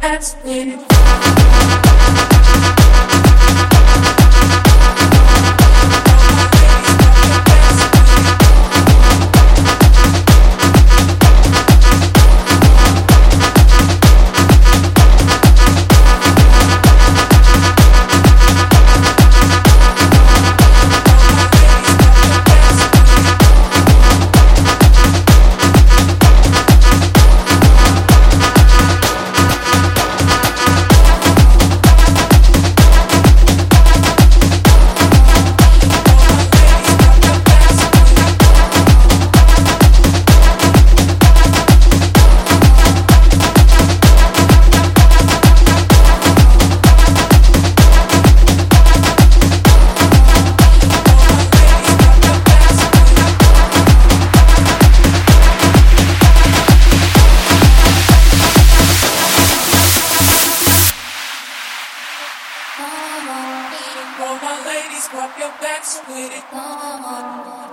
hands with it. All my ladies, pop your backs with it.